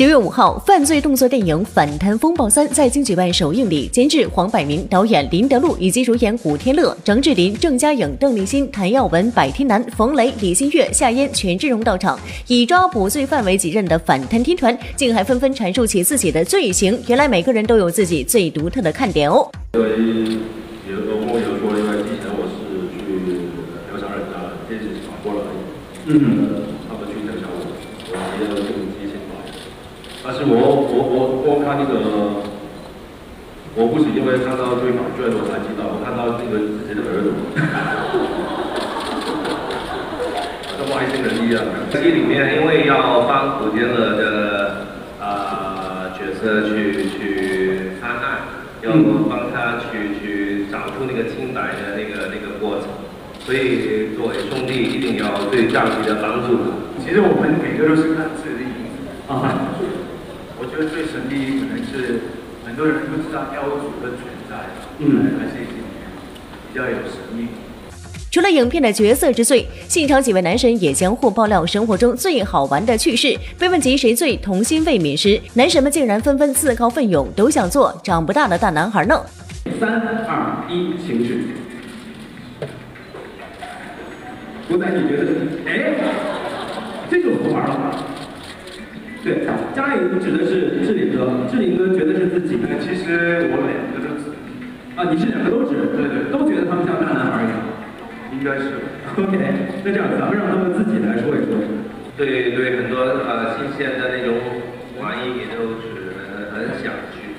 九月五号，犯罪动作电影《反贪风暴三》在京举办首映礼，监制黄百鸣，导演林德禄以及主演古天乐、张智霖、郑嘉颖、邓丽欣、谭耀文、百天男、冯雷、李心月、夏嫣、权志龙到场。以抓捕罪犯为己任的反贪天团，竟还纷纷阐述起自己的罪行。原来每个人都有自己最独特的看点哦。因为有有跟我有说，因为之前我是去调查人家，这次是反过来，嗯，他们去调查我，我也要用激情吧。但是我我我我看那个，我不是因为看到对反卷我才知道，我看到这个自己的儿子，像外星人一样。戏里面因为要帮古天乐的啊角色去去参案，要帮他去去找出那个清白的那个那个过程，所以作为兄弟一定要对战友的帮助。其实我们每个都是看自己的影子啊。我觉得最神秘可能是很多人不知道雕族的存在，嗯，而且比较有神秘。除了影片的角色之最，现场几位男神也相互爆料生活中最好玩的趣事。被问及谁最童心未泯时，男神们竟然纷纷自告奋勇，都想做长不大的大男孩呢。三二一，请去。古仔，你觉得？哎，这就不玩了。对，嘉颖指的是志玲哥，志玲哥觉得是自己。其实我两个都指。啊，你是两个都指？对对，都觉得他们像大男孩一样。应该是。OK，那这样，咱们让他们自己来说一说。对对，很多呃新鲜的那种玩意也都是很很想去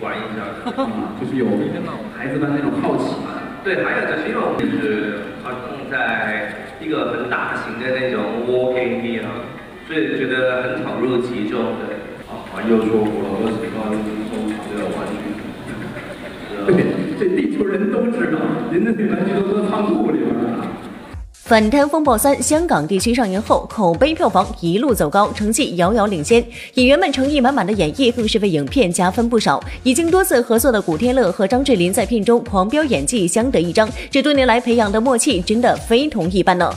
玩一下的，就是有孩子们那种好奇嘛。对，还有就是因为我们是它放在一个很大型的那种 walking 地方。所以觉得很投入其中，对。啊，又说过了，我喜欢收藏这个玩具。对，这地球人都知道，您的那玩具都搁仓库里边呢。《反贪风暴三》香港地区上映后，口碑票房一路走高，成绩遥遥领先。演员们诚意满满的演绎，更是为影片加分不少。已经多次合作的古天乐和张智霖在片中狂飙演技，相得益彰。这多年来培养的默契，真的非同一般呢。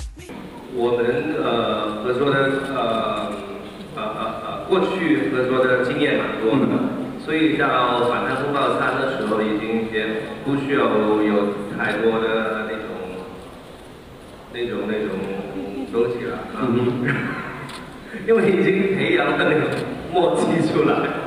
我们呃合作的呃呃呃呃过去合作的经验蛮多的，所以到《反贪风暴三》的时候，已经也不需要有太多的那种那种那种东西了啊，因为已经培养了那种默契出来。